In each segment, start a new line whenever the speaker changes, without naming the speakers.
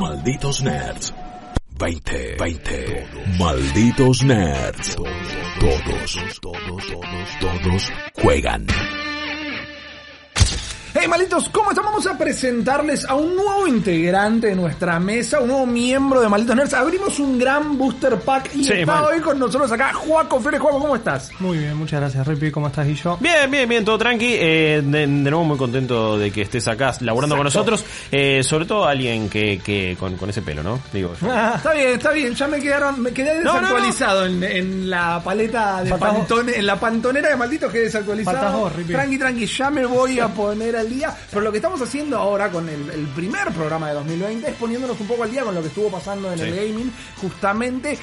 Malditos Nerds. 20, 20. Malditos Nerds. Todos, todos, todos, todos juegan.
Hey, malitos, ¿cómo estamos? Vamos a presentarles a un nuevo integrante de nuestra mesa, un nuevo miembro de Malditos Nerds. Abrimos un gran booster pack y
Sí,
está
mal.
hoy con nosotros acá Juaco Flores. Juaco, ¿cómo estás?
Muy bien, muchas gracias, Rippy. ¿Cómo estás, y yo?
Bien, bien, bien, todo tranqui. Eh, de, de nuevo muy contento de que estés acá laburando con
Exacto.
nosotros. Eh, sobre todo alguien que, que con, con ese pelo, ¿no? Digo, yo.
Está bien, está bien. Ya me quedaron, me quedé
No, no, no.
desactualizado En, en la paleta de
Faltás vos.
pantone, en la pantonera de malditos quedé desactualizado.
Faltás vos, Rippy.
tranqui, tranqui, ya me voy a poner al día. Pero lo que estamos haciendo ahora con el, el primer programa de 2020 es poniéndonos un poco al día con lo que estuvo pasando en
Sí.
el gaming, justamente.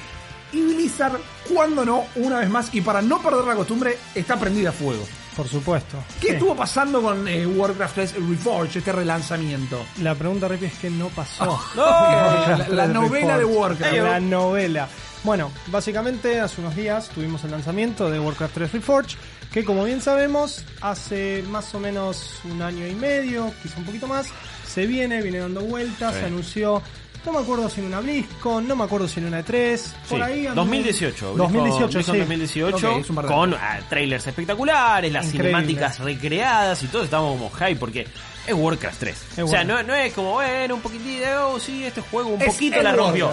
Y Blizzard, cuando no, una vez más, y para no perder la costumbre, está prendida a fuego.
Por supuesto.
¿Qué
Sí.
estuvo pasando con eh, Warcraft 3 Reforged, este relanzamiento?
La pregunta, Rippy, es que no pasó.
la, la novela de Warcraft.
La novela. Bueno, básicamente hace unos días tuvimos el lanzamiento de Warcraft 3 Reforged, que como bien sabemos, hace más o menos un año y medio, quizá un poquito más, se viene, viene dando vueltas,
Sí.
se anunció, no me acuerdo si en una BlizzCon, no me acuerdo si en una E3, por ahí... anduvo-
2018.
2018,
BlizzCon
sí.
2018
Ok, es un par de
con ah, trailers espectaculares, las
Increíble.
cinemáticas recreadas y todos estábamos como hype porque es Warcraft 3. o sea, no, no es como, bueno, un poquitito oh, sí, este juego un
Es
poquito la rompió.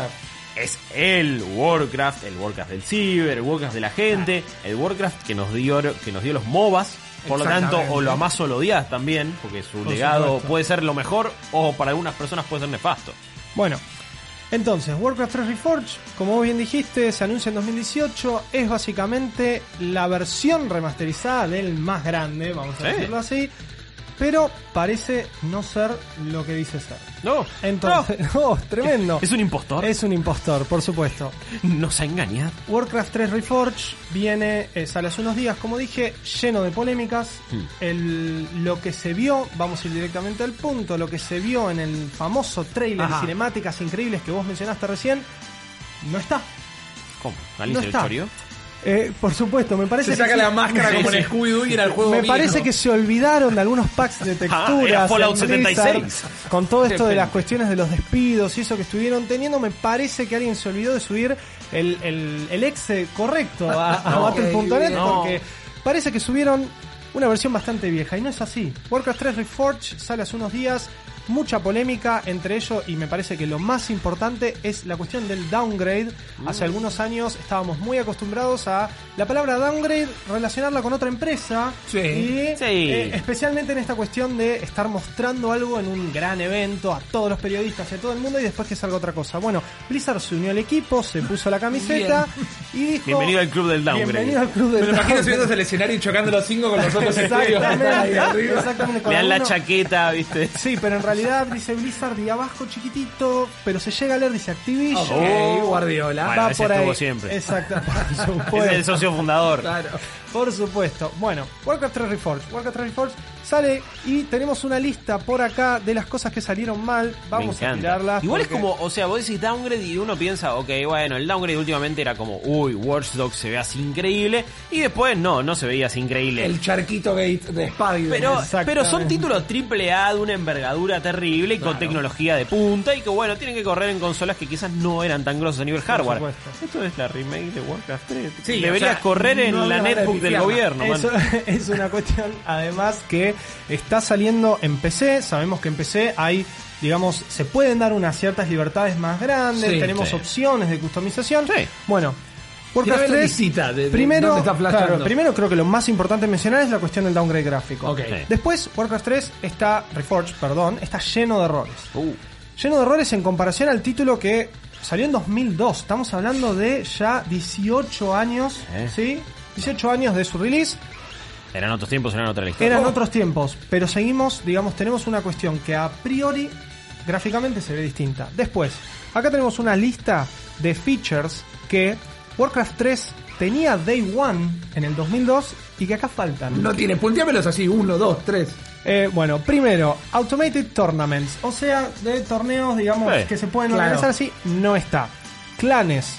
Es el Warcraft, el Warcraft del ciber, el Warcraft de la gente, el Warcraft que nos dio que nos dio los MOBAs. Por lo tanto, o lo amás o lo odias también, porque su
Por
legado
supuesto.
puede ser lo mejor o para algunas personas puede ser nefasto.
Bueno, entonces, Warcraft 3 Reforged, como vos bien dijiste, se anuncia en 2018, es básicamente la versión remasterizada del más grande, vamos a decirlo así, pero parece no ser lo que dice ser.
No,
Entonces, oh, tremendo.
es un impostor.
Es un impostor, por supuesto.
Nos ha engañado.
Warcraft 3 Reforged viene, eh, sale hace unos días, como dije, lleno de polémicas.
Hmm.
El, lo que se vio, vamos a ir directamente al punto, lo que se vio en el famoso trailer
Ajá.
de cinemáticas increíbles que vos mencionaste recién, no está.
¿Cómo?
No
¿Alicia el
está. Eh, por supuesto, me parece
Se
que sí.
la máscara
Sí,
como
sí.
en Scooby-Doo y era el juego
Me
viejo.
parece que se olvidaron de algunos packs de texturas.
Ah, Fallout
Blizzard,
76.
Con todo esto de las cuestiones de los despidos y eso que estuvieron teniendo, me parece que alguien se olvidó de subir el, el, el exe correcto a, a
No,
Battle.net
no.
porque parece que subieron una versión bastante vieja y no es así. Warcraft 3 Reforged sale hace unos días, mucha polémica entre ellos y me parece que lo más importante es la cuestión del downgrade. Hace algunos años estábamos muy acostumbrados a la palabra downgrade relacionarla con otra empresa
Sí.
y
Sí.
eh, especialmente en esta cuestión de estar mostrando algo en un gran evento a todos los periodistas y a todo el mundo y después que salga otra cosa. Bueno, Blizzard se unió al equipo, se puso la camiseta y dijo
Bienvenido al club del downgrade.
Bienvenido al club del
Me lo imagino subiéndose al escenario y chocando los cinco con los otros
Exactamente, exactamente.
Le dan la chaqueta, ¿viste?
Sí, pero en realidad dice Blizzard y abajo chiquitito, pero se llega a leer, dice Activision.
Ok,
Oh.
Guardiola.
Bueno,
va
ese
por ahí.
siempre.
Exacto, por supuesto.
Es el socio fundador.
Claro.
Por supuesto. Bueno, Warcraft 3 Reforged. Warcraft 3 Reforged sale y tenemos una lista por acá de las cosas que salieron mal. Vamos a tirarlas.
Igual es
porque-
como, o sea, vos decís downgrade y uno piensa, ok, bueno, el downgrade últimamente era como, uy, Watch Dogs se ve así increíble. Y después no, no se veía así increíble.
El charquito gate de Spider.
Pero, pero son títulos triple A de una envergadura terrible y con tecnología de punta y que bueno, tienen que correr en consolas que quizás no eran tan grosas a nivel hardware.
supuesto.
Esto es la remake de Warcraft 3.
Sí,
Debería
o sea,
correr en
no
la netbook del gobierno, man.
Eso es una cuestión, además, que está saliendo en PC. Sabemos que en PC hay, digamos, se pueden dar unas ciertas libertades más grandes.
Sí,
tenemos
sí.
opciones de customización.
Sí.
Bueno, Warcraft
ver la
3.
visita de- de
primero,
está
claro, primero creo que lo más importante mencionar es la cuestión del downgrade gráfico.
Ok.
Sí.
Después, Warcraft 3 está, Reforged, perdón, está lleno de errores.
Uh,
Lleno de errores en comparación al título que salió en 2002. Estamos hablando de ya 18 años,
Eh.
¿sí? 18 años de su release.
eran otros tiempos, eran otra historia.
Eran otros tiempos, pero seguimos, digamos, tenemos una cuestión que a priori gráficamente se ve distinta. Después, acá tenemos una lista de features que Warcraft 3 tenía Day One en el 2002 y que acá faltan.
No tiene, punteámelos así, uno, dos, tres.
Eh, bueno, primero, Automated Tournaments, o sea, de torneos, digamos,
Sí,
que se pueden
claro.
organizar así, no está. Clanes,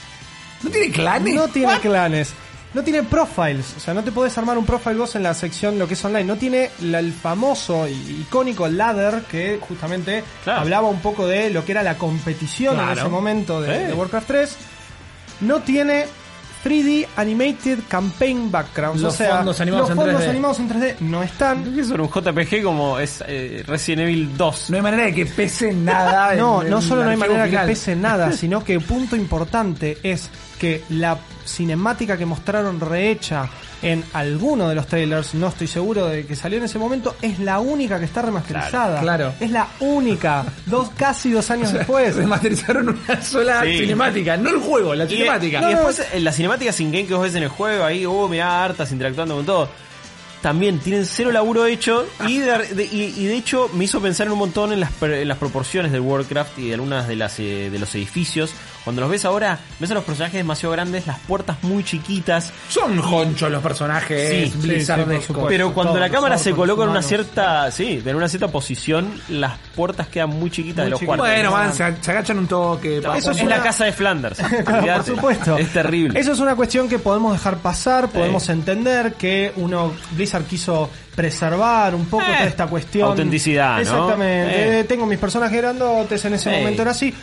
¿No tiene clanes?
no tiene
What?
clanes. No tiene profiles, o sea, no te podés armar un profile vos en la sección lo que es online. No tiene la- el famoso y icónico ladder que justamente
Claro.
hablaba un poco de lo que era la competición en ese momento de,
Sí.
de Warcraft 3. No tiene 3D Animated Campaign Backgrounds,
Los
o sea,
fondos animados
los
en
fondos
3D.
animados en 3D no están.
¿Qué es un JPG como es eh, Resident Evil 2?
No hay manera de que pese nada.
No,
en-
no
en
solo no hay manera
final.
que pese nada, sino que punto importante es que la cinemática que mostraron rehecha en alguno de los trailers, no estoy seguro de que salió en ese momento, es la única que está remasterizada.
Claro, claro.
Es la única, dos, casi dos años después.
Remasterizaron una sola
Sí.
cinemática, no el juego, la
Y,
cinemática.
y después eh, las cinemáticas in game que vos ves en el juego, ahí, oh, mirá, hartas interactuando con todo. También tienen cero laburo hecho y de, de- y, y de hecho me hizo pensar en un montón en las, en las proporciones del Warcraft y de algunas de las eh, de los edificios. Cuando los ves ahora, ves a los personajes demasiado grandes, las puertas muy chiquitas.
Son jonchos los personajes
Sí,
blizzardescos.
sí.
Pero cuando
todos
la cámara se coloca en una cierta, sí, en una cierta posición, las puertas quedan muy chiquitas
Muy
de los
chiquitas.
cuartos.
Bueno, van, se, se agachan un toque.
Eso
es la casa de Flanders.
Por supuesto.
Es terrible.
Eso es una cuestión que podemos dejar pasar, podemos entender que uno Blizzard quiso preservar un poco
Eh,
toda esta cuestión.
autenticidad, ¿no?
Exactamente.
Eh.
Tengo mis personajes grandotes, en ese momento era así.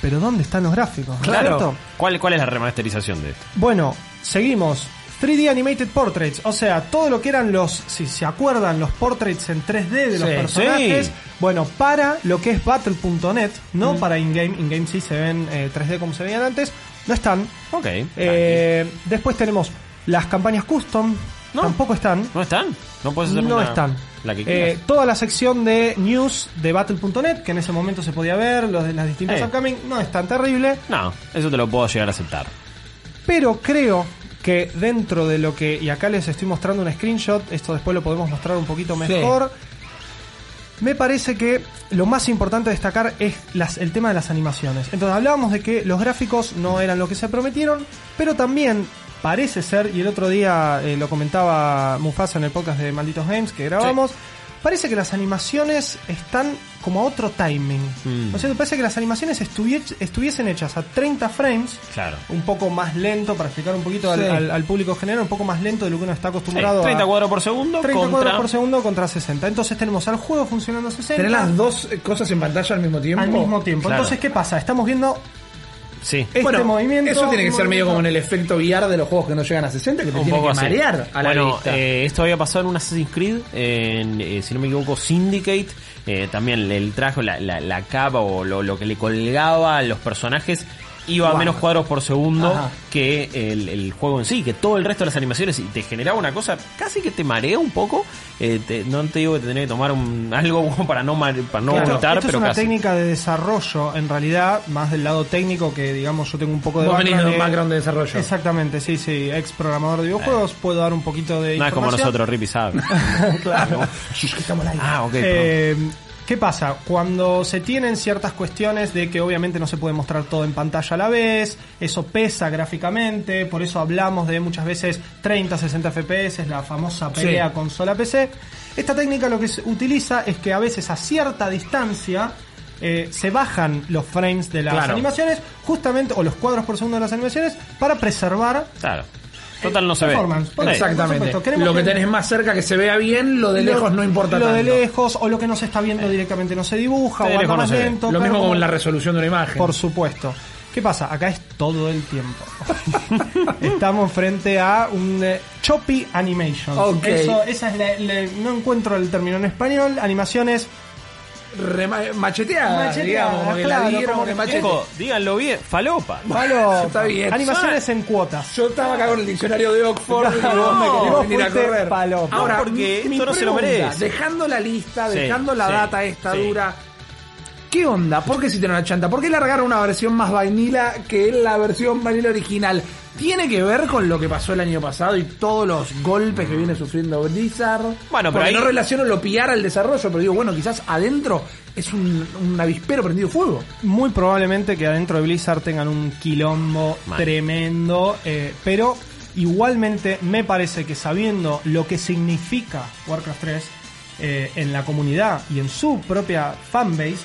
Pero ¿dónde están los gráficos?
Claro.
¿Cuál, ¿Cuál es la remasterización de esto?
Bueno, seguimos. 3D Animated Portraits, o sea, todo lo que eran los, si se acuerdan, los portraits en 3D de los personajes,
sí.
bueno, para lo que es Battle.net, no para in-game, in-game sí se ven eh, 3D como se veían antes, no están.
Ok.
Eh, después tenemos las campañas custom,
No.
tampoco están.
¿No están? No puedes hacer
No
una-
están.
La que
Eh, toda la sección de news de Battle.net, que en ese momento se podía ver, los de las distintas
Eh.
upcoming, no es tan terrible.
no, eso te lo puedo llegar a aceptar.
Pero creo que dentro de lo que, y acá les estoy mostrando un screenshot, esto después lo podemos mostrar un poquito mejor. Me parece que lo más importante destacar es el tema de las animaciones. Entonces hablábamos de que los gráficos no eran lo que se prometieron, pero también parece ser, y el otro día eh, lo comentaba Mufasa en el podcast de Malditos Games que grabamos, parece que las animaciones están como a otro timing.
Mm.
O sea, me parece que las animaciones estuvie- estuviesen hechas a 30 frames,
Claro.
un poco más lento, para explicar un poquito al,
Sí.
al- al público general, un poco más lento de lo que uno está acostumbrado
Sí, 30
a...
cuadros por segundo
30
contra...
cuadros por segundo contra 60. Entonces tenemos al juego funcionando a 60
Tener las dos cosas en pantalla al mismo tiempo.
al mismo tiempo.
Claro.
Entonces, ¿qué pasa? Estamos viendo
Sí.
este
Bueno,
movimiento.
Eso tiene que ser medio como en el efecto VR de los juegos que no llegan a 60, que te
Un
tiene
poco
que
así.
marear a la
bueno,
vista.
eh, esto había pasado en un Assassin's Creed, en, eh, si no me equivoco, Syndicate. eh, también el traje, la, la, la capa o lo, lo que le colgaba a los personajes iba a
Wow.
menos cuadros por segundo
Ajá.
que el, el juego en sí, que todo el resto de las animaciones y te generaba una cosa casi que te marea un poco. eh, te- no te digo que te tenés que tomar un, algo para no, mare- para no
Claro,
vomitar,
esto
pero
es una
casi.
técnica de desarrollo, en realidad, más del lado técnico, que digamos yo tengo un poco de
Vos venís de
de-
background de desarrollo.
Exactamente, sí, sí, ex programador de videojuegos, puedo dar un poquito de
No es como nosotros, Rippy sabe.
claro.
ah, ok.
Eh, ¿Qué pasa? Cuando se tienen ciertas cuestiones de que obviamente no se puede mostrar todo en pantalla a la vez, eso pesa gráficamente, por eso hablamos de muchas veces 30, 60 FPS, la famosa pelea
Sí.
consola PC. Esta técnica lo que se utiliza es que a veces a cierta distancia eh, se bajan los frames de las
Claro.
animaciones, justamente, o los cuadros por segundo de las animaciones, para preservar
Claro. Total no se ve.
Por.
Exactamente.
por
Lo que tenés más cerca que se vea bien, lo de
Lo-
lejos no importa
Lo
tanto.
de lejos, o lo que no se está viendo directamente no se dibuja,
De
o anda
lejos no
más
se ve.
lento.
Lo
claro,
mismo
como-
con la resolución de una imagen.
Por supuesto. ¿Qué pasa? Acá es todo el tiempo. Estamos frente a un eh, choppy animation.
Ok.
Eso, esa es la, la- no encuentro el término en español. Animaciones.
Macheteada,
Macheteada,
digamos, como que la
claro,
dieron
como
de
que-
machete.
Hijo, díganlo bien, falopa.
Está bien.
Animaciones en cuotas.
Yo estaba acá con el diccionario de Oxford y vos me
y
querés
vos
venir a
fuiste
correr.
palopa.
Ahora,
porque
mi- mi
esto no se lo
pregunta,
merece.
Dejando la lista,
Sí,
dejando la
sí,
data esta
sí.
dura, ¿Qué onda? ¿Por qué si tiene una chanta? ¿Por qué largaron una versión más vainila que la versión vanilla original? ¿Tiene que ver con lo que pasó el año pasado y todos los golpes que viene sufriendo Blizzard?
Bueno, pero
Porque
ahí-
no relaciono lo PR al desarrollo, pero digo, bueno, quizás adentro es un, un avispero prendido fuego.
Muy probablemente que adentro de Blizzard tengan un quilombo tremendo, eh, pero igualmente me parece que sabiendo lo que significa Warcraft 3 eh, en la comunidad y en su propia fanbase,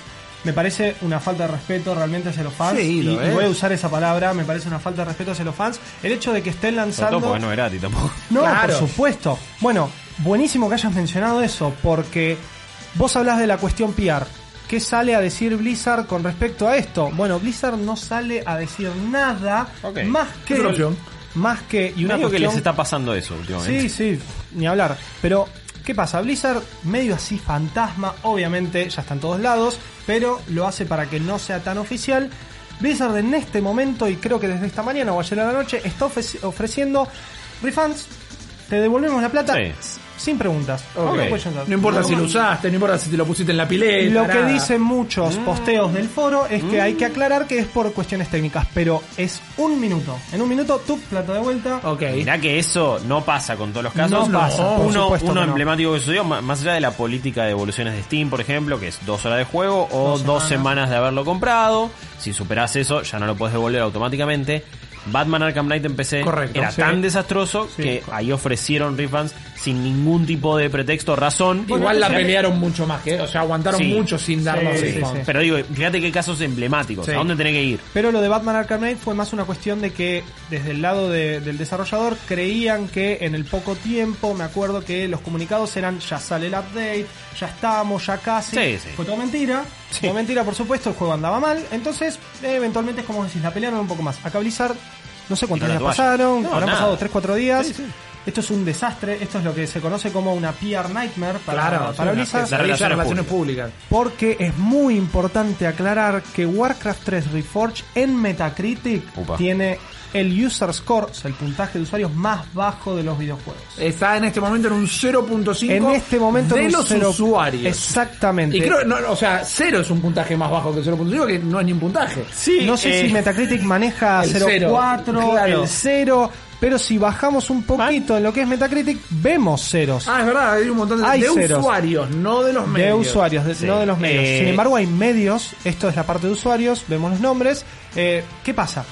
me parece una falta de respeto realmente hacia los fans.
Sí,
y,
lo
y
es.
voy a usar esa palabra, me parece una falta de respeto hacia los fans. El hecho de que estén lanzando...
todo no es gratis tampoco.
No,
Claro.
por supuesto. Bueno, buenísimo que hayas mencionado eso, porque vos hablas de la cuestión PR. ¿Qué sale a decir Blizzard con respecto a esto? Bueno, Blizzard no sale a decir nada más que más que y
Y
una
digo que
cuestión
les está pasando eso últimamente.
Sí, sí, ni hablar. Pero, ¿qué pasa? Blizzard, medio así fantasma, obviamente, ya está en todos lados, pero lo hace para que no sea tan oficial. Blizzard en este momento, y creo que desde esta mañana o ayer a la noche, está ofreci- ofreciendo refunds. Te devolvemos la plata. Sin preguntas. No
importa
No,
si lo usaste, no importa si te lo pusiste en la pileta.
Lo que dicen muchos
Mm.
posteos del foro es que hay que aclarar que es por cuestiones técnicas, pero es un minuto. En un minuto, tu plata de vuelta.
Ok.
Mirá que eso no pasa con todos los casos.
No pasa,
uno uno
que no.
emblemático que sucedió, más allá de la política de devoluciones de Steam, por ejemplo, que es dos horas de juego o
Dos
dos,
semanas.
semanas. de haberlo comprado. Si superás eso, ya no lo puedes devolver automáticamente. Batman Arkham Knight en PC
Correcto,
era
sí.
tan desastroso
Sí.
que ahí ofrecieron refunds sin ningún tipo de pretexto, razón.
Igual la pelearon mucho más que, o sea, aguantaron
Sí.
mucho sin dar
Sí,
los
sí,
refunds.
sí.
Pero digo, fíjate qué casos emblemáticos.
Sí.
¿A dónde tenés que ir?
Pero lo de Batman Arkham Knight fue más una cuestión de que desde el lado de- del desarrollador creían que en el poco tiempo, me acuerdo que los comunicados eran ya sale el update, ya estamos, ya casi.
Sí, sí.
Fue todo mentira.
Sí.
Mentira, por supuesto, el juego andaba mal. Entonces, eh, eventualmente es como decís, la pelearon un poco más. Acá Blizzard, no sé cuántos días pasaron,
No,
habrán
nada.
pasado 3-4 días.
Sí, sí.
Esto es un desastre, esto es lo que se conoce como una PR nightmare para,
Claro,
para
sí,
Blizzard.
la-
relaciones
relaciones públicas.
Porque es muy importante aclarar que Warcraft 3 Reforged en Metacritic
Upa.
tiene el user score, o sea, el puntaje de usuarios más bajo de los videojuegos.
Está en este momento en un 0.5
En este momento
de
en
los usuarios.
Exactamente.
Y creo, no, o sea, 0 es un puntaje más bajo que el 0.5, que no es ni un puntaje.
Sí,
no sé
eh,
si Metacritic maneja
el
0.4,
cero, claro.
el 0, pero si bajamos un poquito en lo que es Metacritic, vemos ceros.
Ah, es verdad, hay un montón de,
Hay
de usuarios, no de los
de
medios.
usuarios, de-
Sí.
no de los medios.
Eh,
Sin embargo, hay medios, esto es la parte de usuarios, vemos los nombres. Eh, ¿Qué pasa?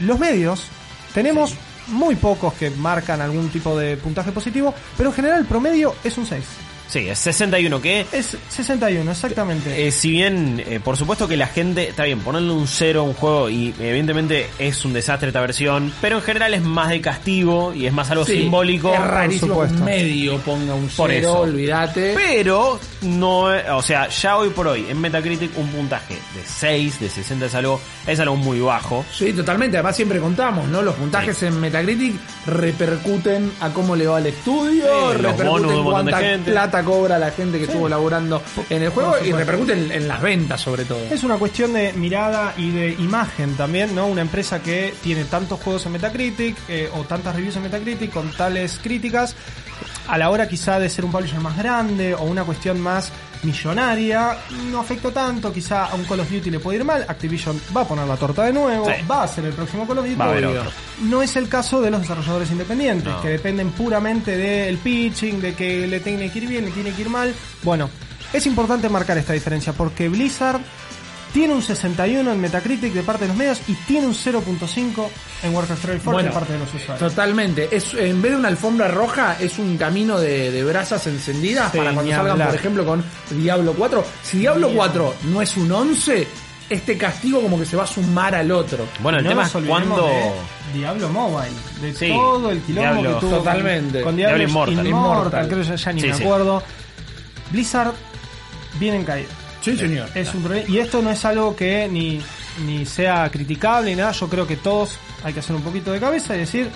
Los medios, tenemos muy pocos que marcan algún tipo de puntaje positivo, pero en general el promedio es un 6.
Sí, es 61, que
Es 61, exactamente.
Eh, si bien, eh, por supuesto que la gente, está bien, ponerle un cero a un juego y evidentemente es un desastre esta versión, pero en general es más de castigo y es más algo
Sí,
simbólico.
Es rarísimo que un
supuesto.
medio ponga un
Por
0,
eso.
olvídate.
Pero no, eh, o sea, ya hoy por hoy en Metacritic un puntaje de 6, de 60 es algo, es algo muy bajo.
Sí, totalmente. Además siempre contamos, ¿no? Los puntajes en Metacritic repercuten a cómo le va al estudio,
Sí, los
repercuten
bonos de un montón de
cuánta
gente.
Plata cobra la gente que estuvo laburando en el juego y
supuesto.
repercuten en las ventas sobre todo.
Es una cuestión de mirada y de imagen también, ¿no? Una empresa que tiene tantos juegos en Metacritic eh, o tantas reviews en Metacritic con tales críticas, a la hora quizá de ser un publisher más grande o una cuestión más millonaria, no afecta tanto, quizá a un Call of Duty le puede ir mal, Activision va a poner la torta de nuevo,
Sí.
va a ser el próximo Call of Duty. No es el caso de los desarrolladores independientes,
No.
que dependen puramente del pitching, de que le tiene que ir bien, le tiene que ir mal. Bueno, es importante marcar esta diferencia porque Blizzard tiene un 61 en Metacritic de parte de los medios y tiene un 0.5 en Warcraft 3 Reforged
Bueno,
de parte de los usuarios.
Totalmente. Es, en vez de una alfombra roja, es un camino de, de brasas encendidas
Sí,
para cuando salgan,
hablar.
por ejemplo, con Diablo 4. Si Diablo
Ni
4 no es un 11, este castigo como que se va a sumar al otro.
Bueno, el
No
tema es cuando...
Diablo Mobile, de
Sí,
todo el quilombo
Diablo,
que tuvo con-
totalmente.
con, Diablo,
Diablo Immortal.
Immortal, creo que ya, ya ni
Sí,
me
sí.
acuerdo. Blizzard viene en caída.
Sí, señor.
Es un problema. Y esto no es algo que ni, ni sea criticable ni nada. Yo creo que todos hay que hacer un poquito de cabeza y decir,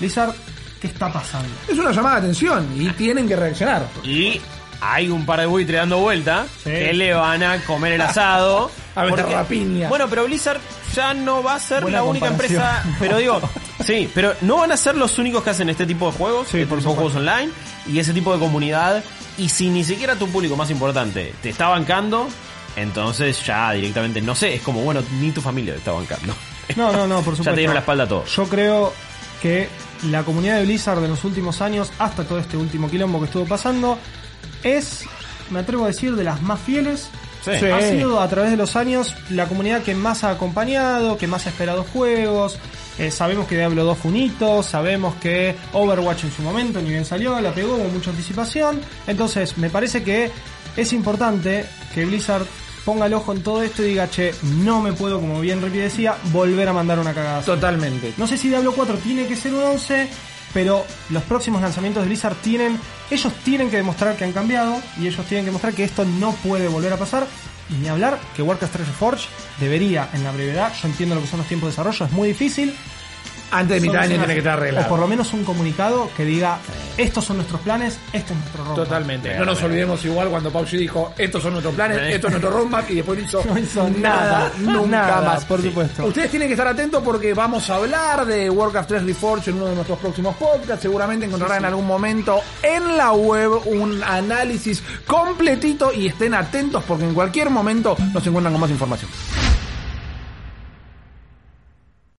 Blizzard, ¿qué está pasando?
Es una llamada de atención y tienen que reaccionar.
Y hay un par de buitres dando vuelta
Sí.
que le van a comer el asado.
A ver,
Porque-
rapiña.
Bueno, pero Blizzard ya no va a ser
Buena
la única empresa. Pero digo, sí, pero no van a ser los únicos que hacen este tipo de juegos,
Sí,
este
por
tipo de juegos online y ese tipo de comunidad. Y si ni siquiera tu público más importante te está bancando, Entonces ya directamente, no sé, es como, bueno, ni tu familia te está bancando.
No, no, no, por supuesto.
Ya te dieron la espalda a todo.
Yo creo que la comunidad de Blizzard de los últimos años, hasta todo este último quilombo que estuvo pasando, es, me atrevo a decir, de las más fieles.
Sí.
Ha sido a través de los años la comunidad que más ha acompañado, que más ha esperado juegos. Eh, sabemos que Diablo 2 fue un hito, sabemos que Overwatch en su momento, ni bien salió, la pegó con mucha anticipación. Entonces, me parece que es importante que Blizzard ponga el ojo en todo esto y diga, che, no me puedo, como bien Ricky decía, volver a mandar una cagada. así".
Totalmente.
No sé si Diablo 4 tiene que ser un 11, pero los próximos lanzamientos de Blizzard tienen, ellos tienen que demostrar que han cambiado y ellos tienen que demostrar que esto no puede volver a pasar. Y ni hablar que Warcraft 3 Reforged debería en la brevedad, yo entiendo lo que son los tiempos de desarrollo, es muy difícil.
Antes de mitad de año tiene que estar
O por
arreglado.
lo menos un comunicado que diga, estos son nuestros planes, este es nuestro roadmap.
Totalmente. No nos olvidemos igual cuando Pauchi dijo, estos son nuestros planes, esto es nuestro roadmap y después no hizo,
No hizo
nada,
nada,
nunca
nada,
más.
por supuesto.
Ustedes tienen que estar atentos porque vamos a hablar de Warcraft 3 Reforged en uno de nuestros próximos podcasts. Seguramente encontrarán en algún momento en la web un análisis completito y estén atentos porque en cualquier momento nos encuentran con más información.